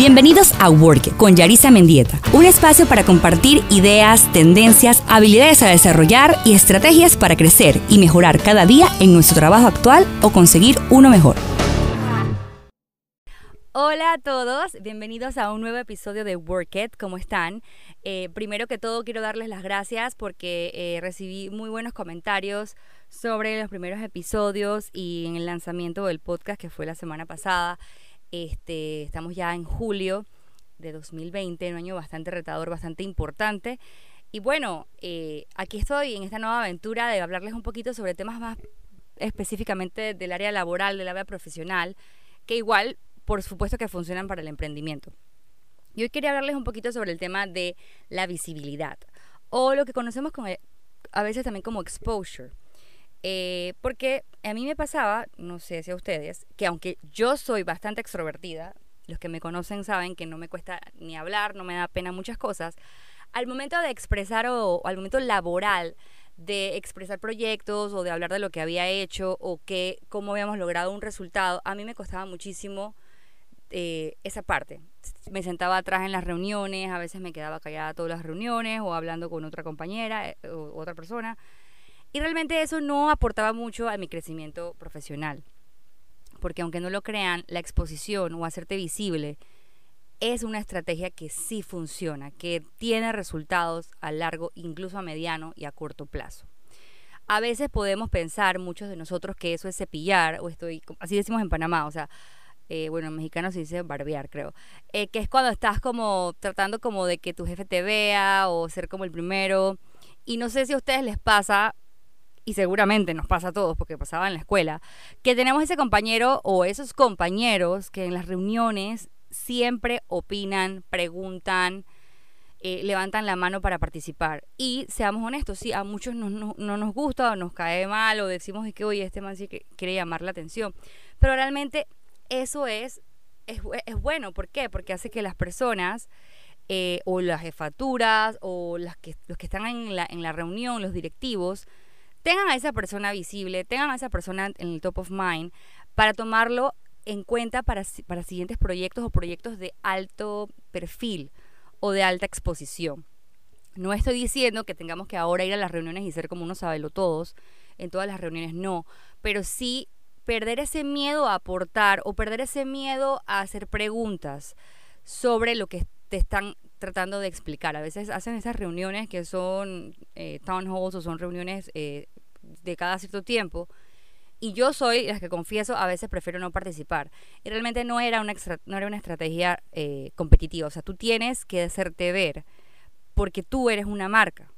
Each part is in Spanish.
Bienvenidos a Work con Yarisa Mendieta, un espacio para compartir ideas, tendencias, habilidades a desarrollar y estrategias para crecer y mejorar cada día en nuestro trabajo actual o conseguir uno mejor. Hola a todos, bienvenidos a un nuevo episodio de Work It. ¿Cómo están? Eh, primero que todo quiero darles las gracias porque eh, recibí muy buenos comentarios sobre los primeros episodios y en el lanzamiento del podcast que fue la semana pasada. Este, estamos ya en julio de 2020, un año bastante retador, bastante importante. Y bueno, eh, aquí estoy en esta nueva aventura de hablarles un poquito sobre temas más específicamente del área laboral, del área profesional, que igual, por supuesto, que funcionan para el emprendimiento. Y hoy quería hablarles un poquito sobre el tema de la visibilidad, o lo que conocemos como, a veces también como exposure. Eh, porque a mí me pasaba, no sé si a ustedes, que aunque yo soy bastante extrovertida, los que me conocen saben que no me cuesta ni hablar, no me da pena muchas cosas, al momento de expresar o, al momento laboral de expresar proyectos o de hablar de lo que había hecho o que cómo habíamos logrado un resultado, a mí me costaba muchísimo eh, esa parte. Me sentaba atrás en las reuniones, a veces me quedaba callada todas las reuniones o hablando con otra compañera eh, o otra persona. Y realmente eso no aportaba mucho a mi crecimiento profesional. Porque aunque no lo crean, la exposición o hacerte visible es una estrategia que sí funciona, que tiene resultados a largo, incluso a mediano y a corto plazo. A veces podemos pensar, muchos de nosotros, que eso es cepillar, o estoy, así decimos en Panamá, o sea, eh, bueno, en mexicano se dice barbear, creo, eh, que es cuando estás como tratando como de que tu jefe te vea o ser como el primero. Y no sé si a ustedes les pasa, y seguramente nos pasa a todos porque pasaba en la escuela, que tenemos ese compañero o esos compañeros que en las reuniones siempre opinan, preguntan, eh, levantan la mano para participar. Y seamos honestos, sí, a muchos no, no, nos gusta o nos cae mal o decimos que, oye, este man sí que quiere llamar la atención. Pero realmente eso es, es, bueno. ¿Por qué? Porque hace que las personas... Eh, o las jefaturas o las que, los que están en la, en la reunión, los directivos, tengan a esa persona visible, tengan a esa persona en el top of mind para tomarlo en cuenta para, para siguientes proyectos o proyectos de alto perfil o de alta exposición. No estoy diciendo que tengamos que ahora ir a las reuniones y ser como unos todos en todas las reuniones, no, pero sí perder ese miedo a aportar o perder ese miedo a hacer preguntas sobre lo que te están tratando de explicar. A veces hacen esas reuniones que son eh, town halls o son reuniones eh, de cada cierto tiempo. Y yo soy las que confieso, a veces prefiero no participar. Y realmente no era una, no era una estrategia eh, competitiva. O sea, tú tienes que hacerte ver porque tú eres una marca.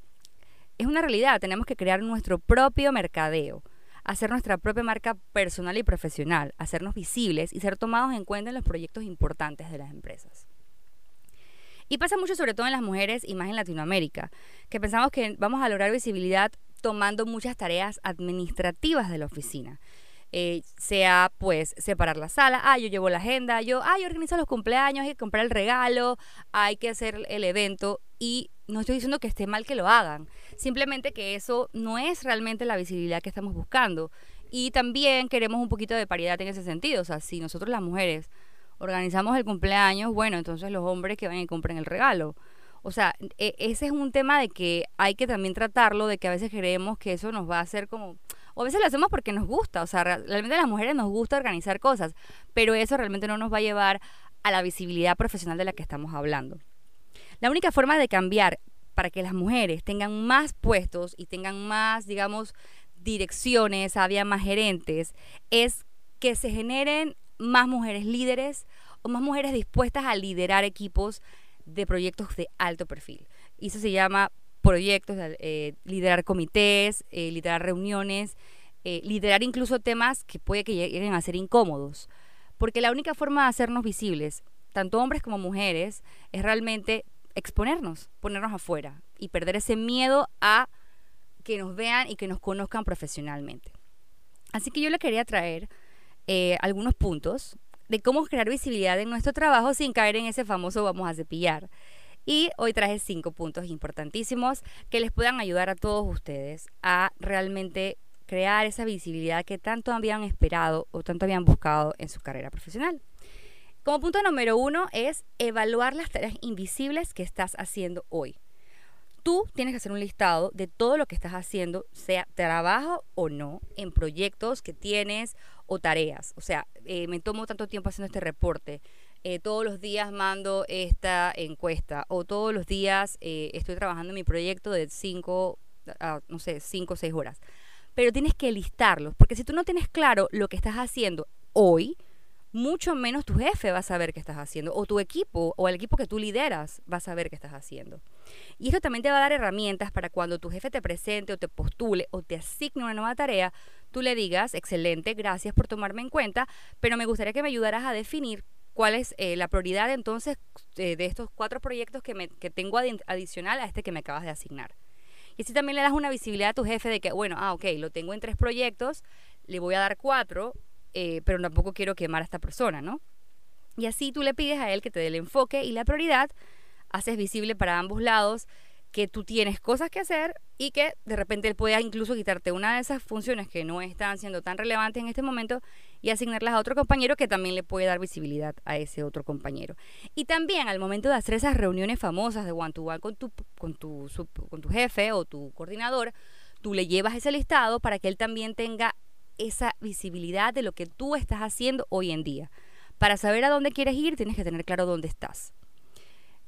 Es una realidad, tenemos que crear nuestro propio mercadeo, hacer nuestra propia marca personal y profesional, hacernos visibles y ser tomados en cuenta en los proyectos importantes de las empresas. Y pasa mucho sobre todo en las mujeres y más en Latinoamérica, que pensamos que vamos a lograr visibilidad tomando muchas tareas administrativas de la oficina. Eh, sea pues separar la sala, ah, yo llevo la agenda, yo, ah, yo organizo los cumpleaños, hay que comprar el regalo, hay que hacer el evento y no estoy diciendo que esté mal que lo hagan, simplemente que eso no es realmente la visibilidad que estamos buscando. Y también queremos un poquito de paridad en ese sentido, o sea, si nosotros las mujeres organizamos el cumpleaños, bueno, entonces los hombres que van y compren el regalo. O sea, e, ese es un tema de que hay que también tratarlo, de que a veces creemos que eso nos va a hacer como... O a veces lo hacemos porque nos gusta, o sea, realmente a las mujeres nos gusta organizar cosas, pero eso realmente no nos va a llevar a la visibilidad profesional de la que estamos hablando. La única forma de cambiar para que las mujeres tengan más puestos y tengan más, digamos, direcciones, había más gerentes, es que se generen más mujeres líderes o más mujeres dispuestas a liderar equipos de proyectos de alto perfil. Y eso se llama proyectos, eh, liderar comités, eh, liderar reuniones, eh, liderar incluso temas que puede que lleguen a ser incómodos. Porque la única forma de hacernos visibles, tanto hombres como mujeres, es realmente exponernos, ponernos afuera y perder ese miedo a que nos vean y que nos conozcan profesionalmente. Así que yo le quería traer eh, algunos puntos de cómo crear visibilidad en nuestro trabajo sin caer en ese famoso vamos a cepillar. Y hoy traje cinco puntos importantísimos que les puedan ayudar a todos ustedes a realmente crear esa visibilidad que tanto habían esperado o tanto habían buscado en su carrera profesional. Como punto número uno es evaluar las tareas invisibles que estás haciendo hoy. Tú tienes que hacer un listado de todo lo que estás haciendo, sea trabajo o no, en proyectos que tienes o tareas. O sea, eh, me tomo tanto tiempo haciendo este reporte. Eh, todos los días mando esta encuesta o todos los días eh, estoy trabajando en mi proyecto de 5, no sé, 5 o 6 horas. Pero tienes que listarlos, porque si tú no tienes claro lo que estás haciendo hoy, mucho menos tu jefe va a saber qué estás haciendo, o tu equipo, o el equipo que tú lideras va a saber qué estás haciendo. Y esto también te va a dar herramientas para cuando tu jefe te presente o te postule o te asigne una nueva tarea, tú le digas, excelente, gracias por tomarme en cuenta, pero me gustaría que me ayudaras a definir cuál es eh, la prioridad entonces eh, de estos cuatro proyectos que, me, que tengo adicional a este que me acabas de asignar. Y así también le das una visibilidad a tu jefe de que, bueno, ah, ok, lo tengo en tres proyectos, le voy a dar cuatro, eh, pero tampoco quiero quemar a esta persona, ¿no? Y así tú le pides a él que te dé el enfoque y la prioridad, haces visible para ambos lados que tú tienes cosas que hacer y que de repente él pueda incluso quitarte una de esas funciones que no están siendo tan relevantes en este momento y asignarlas a otro compañero que también le puede dar visibilidad a ese otro compañero. Y también al momento de hacer esas reuniones famosas de one to one con tu, con tu, con tu jefe o tu coordinador, tú le llevas ese listado para que él también tenga esa visibilidad de lo que tú estás haciendo hoy en día. Para saber a dónde quieres ir, tienes que tener claro dónde estás.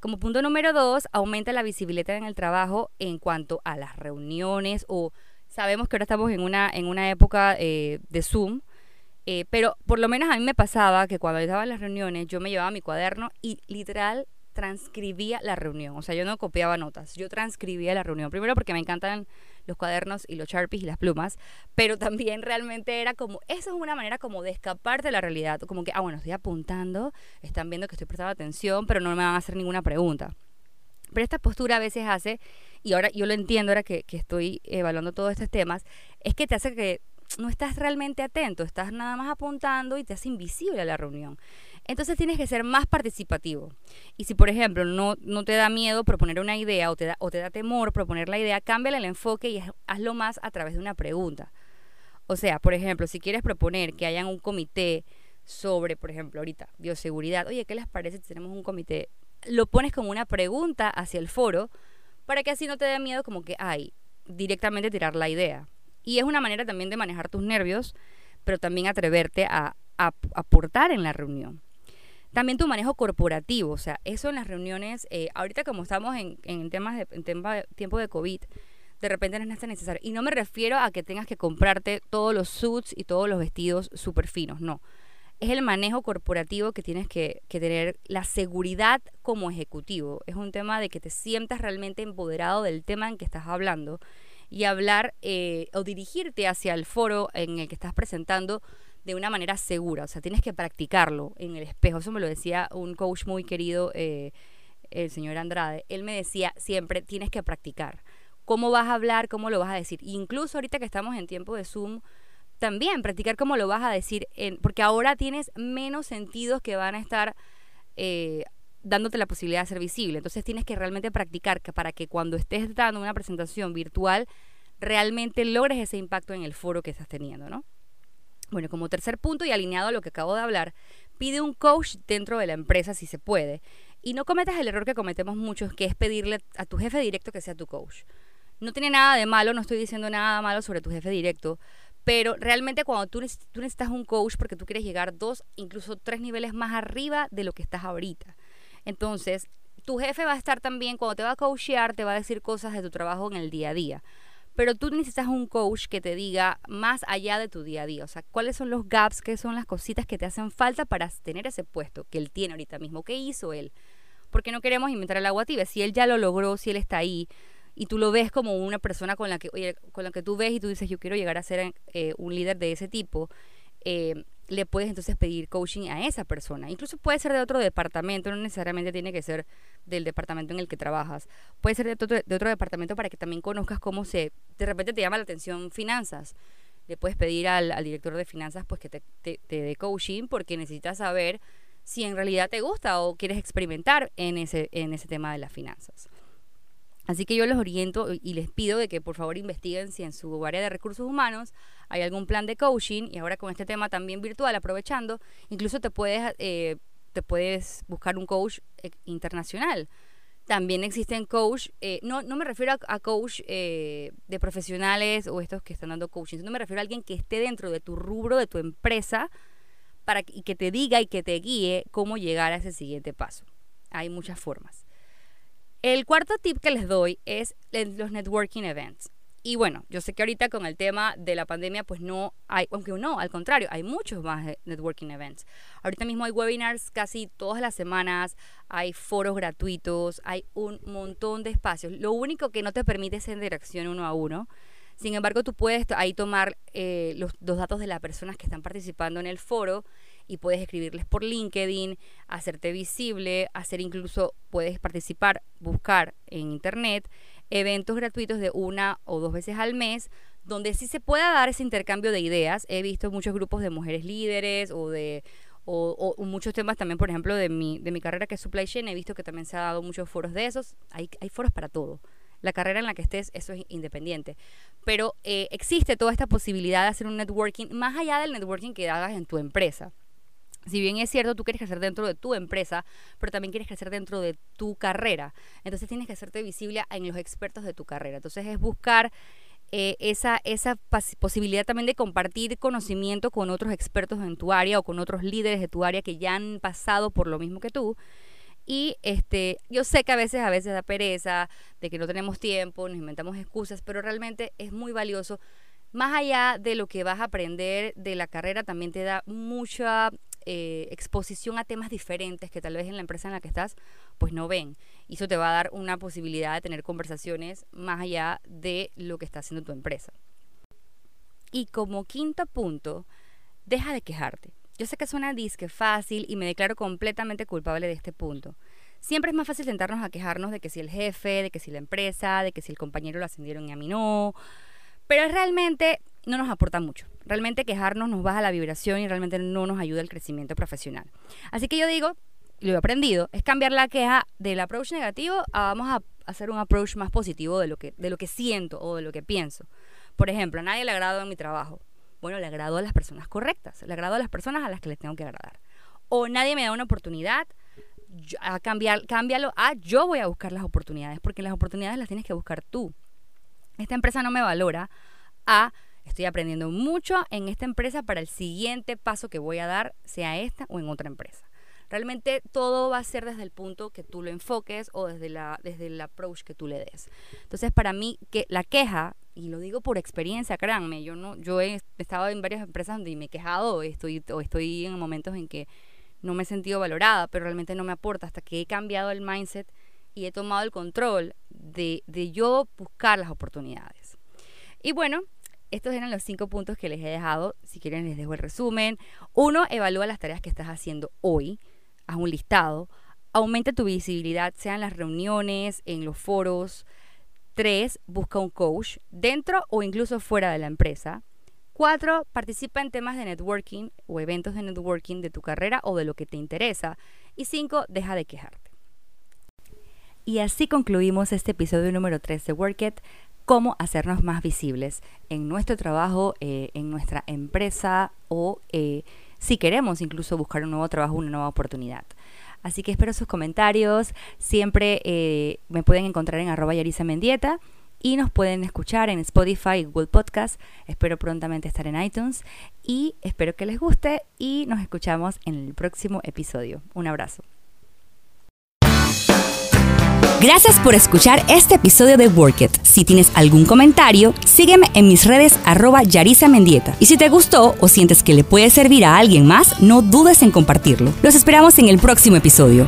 Como punto número dos, aumenta la visibilidad en el trabajo en cuanto a las reuniones o sabemos que ahora estamos en una, en una época eh, de Zoom, eh, pero por lo menos a mí me pasaba que cuando estaba en las reuniones yo me llevaba mi cuaderno y literal transcribía la reunión. O sea, yo no copiaba notas, yo transcribía la reunión. Primero porque me encantan los cuadernos y los sharpies y las plumas, pero también realmente era como, esa es una manera como de escapar de la realidad, como que, ah, bueno, estoy apuntando, están viendo que estoy prestando atención, pero no me van a hacer ninguna pregunta. Pero esta postura a veces hace, y ahora yo lo entiendo ahora que, que estoy evaluando todos estos temas, es que te hace que no estás realmente atento, estás nada más apuntando y te hace invisible a la reunión. Entonces tienes que ser más participativo. Y si, por ejemplo, no, no te da miedo proponer una idea o te, da, o te da temor proponer la idea, cámbiale el enfoque y hazlo más a través de una pregunta. O sea, por ejemplo, si quieres proponer que haya un comité sobre, por ejemplo, ahorita, bioseguridad, oye, ¿qué les parece si tenemos un comité? Lo pones como una pregunta hacia el foro para que así no te dé miedo como que, ay, directamente tirar la idea. Y es una manera también de manejar tus nervios, pero también atreverte a, aportar en la reunión. También tu manejo corporativo, o sea, eso en las reuniones, eh, ahorita como estamos en, en temas de, en tiempo de COVID, de repente no es necesario. Y no me refiero a que tengas que comprarte todos los suits y todos los vestidos súper finos, no. Es el manejo corporativo que tienes que, tener, la seguridad como ejecutivo. Es un tema de que te sientas realmente empoderado del tema en que estás hablando y hablar eh, o dirigirte hacia el foro en el que estás presentando de una manera segura. O sea, tienes que practicarlo en el espejo. Eso me lo decía un coach muy querido, eh, el señor Andrade. Él me decía siempre, tienes que practicar. ¿Cómo vas a hablar? ¿Cómo lo vas a decir? Incluso ahorita que estamos en tiempo de Zoom, también practicar cómo lo vas a decir, porque ahora tienes menos sentidos que van a estar eh, dándote la posibilidad de ser visible. Entonces tienes que realmente practicar que para que cuando estés dando una presentación virtual, realmente logres ese impacto en el foro que estás teniendo, ¿no? Bueno, como tercer punto y alineado a lo que acabo de hablar, pide un coach dentro de la empresa si se puede. Y no cometas el error que cometemos muchos, que es pedirle a tu jefe directo que sea tu coach. No tiene nada de malo, no estoy diciendo nada malo sobre tu jefe directo, pero realmente cuando tú, tú necesitas un coach porque tú quieres llegar dos, incluso tres niveles más arriba de lo que estás ahorita. Entonces, tu jefe va a estar también, cuando te va a coachear, te va a decir cosas de tu trabajo en el día a día. Pero tú necesitas un coach que te diga más allá de tu día a día, o sea, cuáles son los gaps, qué son las cositas que te hacen falta para tener ese puesto que él tiene ahorita mismo, qué hizo él, porque no queremos inventar el agua tibia, si él ya lo logró, si él está ahí y tú lo ves como una persona con la que, oye, con la que tú ves y tú dices, yo quiero llegar a ser eh, un líder de ese tipo, eh, le puedes entonces pedir coaching a esa persona. Incluso puede ser de otro departamento, no necesariamente tiene que ser del departamento en el que trabajas. Puede ser de otro, de otro departamento para que también conozcas cómo se, de repente te llama la atención finanzas. Le puedes pedir al, director de finanzas pues que te, te, te dé coaching porque necesitas saber si en realidad te gusta o quieres experimentar en ese, en ese tema de las finanzas. Así que yo los oriento y les pido de que por favor investiguen si en su área de recursos humanos hay algún plan de coaching y ahora con este tema también virtual, aprovechando, incluso te puedes eh, te puedes buscar un coach eh, internacional. También existen coach, eh, no, no me refiero a, coach eh, de profesionales o estos que están dando coaching, sino me refiero a alguien que esté dentro de tu rubro, de tu empresa, para, y que te diga y que te guíe cómo llegar a ese siguiente paso. Hay muchas formas. El cuarto tip que les doy es los networking events. Y bueno, yo sé que ahorita con el tema de la pandemia, pues no hay, aunque no, al contrario, hay muchos más networking events. Ahorita mismo hay webinars casi todas las semanas, hay foros gratuitos, hay un montón de espacios. Lo único que no te permite es en dirección uno a uno. Sin embargo, tú puedes ahí tomar eh, los datos de las personas que están participando en el foro y puedes escribirles por LinkedIn, hacerte visible, hacer incluso, puedes participar, buscar en internet eventos gratuitos de una o dos veces al mes, donde sí se pueda dar ese intercambio de ideas. He visto muchos grupos de mujeres líderes o de o, muchos temas también, por ejemplo, de mi, de mi carrera que es supply chain, he visto que también se ha dado muchos foros de esos. Hay, hay foros para todo. La carrera en la que estés, eso es independiente. Pero eh, existe toda esta posibilidad de hacer un networking más allá del networking que hagas en tu empresa si bien es cierto, tú quieres crecer dentro de tu empresa, pero también quieres crecer dentro de tu carrera. Entonces tienes que hacerte visible en los expertos de tu carrera. Entonces es buscar eh, esa, esa posibilidad también de compartir conocimiento con otros expertos en tu área o con otros líderes de tu área que ya han pasado por lo mismo que tú. Y este, yo sé que a veces, a veces da pereza, de que no tenemos tiempo, nos inventamos excusas, pero realmente es muy valioso. Más allá de lo que vas a aprender de la carrera, también te da mucha eh, exposición a temas diferentes que tal vez en la empresa en la que estás pues no ven. Y eso te va a dar una posibilidad de tener conversaciones más allá de lo que está haciendo tu empresa. Y como quinto punto, deja de quejarte. Yo sé que suena disque fácil y me declaro completamente culpable de este punto. Siempre es más fácil sentarnos a quejarnos de que si el jefe, de que si la empresa, de que si el compañero lo ascendieron y a mí no. Pero realmente no nos aporta mucho. Realmente quejarnos nos baja la vibración y realmente no nos ayuda al crecimiento profesional. Así que yo digo, lo he aprendido, es cambiar la queja del approach negativo a vamos a hacer un approach más positivo de lo que, de lo que siento o de lo que pienso. Por ejemplo, a nadie le agrado en mi trabajo. Bueno, le agrado a las personas correctas, le agrado a las personas a las que les tengo que agradar. O nadie me da una oportunidad, a cambiar, cámbialo a yo voy a buscar las oportunidades, porque las oportunidades las tienes que buscar tú. Esta empresa no me valora a Estoy aprendiendo mucho en esta empresa para el siguiente paso que voy a dar, sea esta o en otra empresa. Realmente todo va a ser desde el punto que tú lo enfoques o desde, la, desde el approach que tú le des. Entonces, para mí, que la queja, y lo digo por experiencia, créanme, yo no, yo he estado en varias empresas donde me he quejado, estoy, o estoy en momentos en que no me he sentido valorada, pero realmente no me aporta hasta que he cambiado el mindset y he tomado el control de, de yo buscar las oportunidades. Y bueno, estos eran los cinco puntos que les he dejado. Si quieren, les dejo el resumen. Uno, evalúa las tareas que estás haciendo hoy. Haz un listado. Aumenta tu visibilidad, sean las reuniones, en los foros. Tres, busca un coach dentro o incluso fuera de la empresa. Cuatro, participa en temas de networking o eventos de networking de tu carrera o de lo que te interesa. Y cinco, deja de quejarte. Y así concluimos este episodio número 3 de Work cómo hacernos más visibles en nuestro trabajo, eh, en nuestra empresa o eh, si queremos incluso buscar un nuevo trabajo, una nueva oportunidad. Así que espero sus comentarios. Siempre eh, me pueden encontrar en arroba Yarisa Mendieta y nos pueden escuchar en Spotify Google Podcast. Espero prontamente estar en iTunes y espero que les guste y nos escuchamos en el próximo episodio. Un abrazo. Gracias por escuchar este episodio de Work It. Si tienes algún comentario, sígueme en mis redes arroba Yarisa Mendieta. Y si te gustó o sientes que le puede servir a alguien más, no dudes en compartirlo. Los esperamos en el próximo episodio.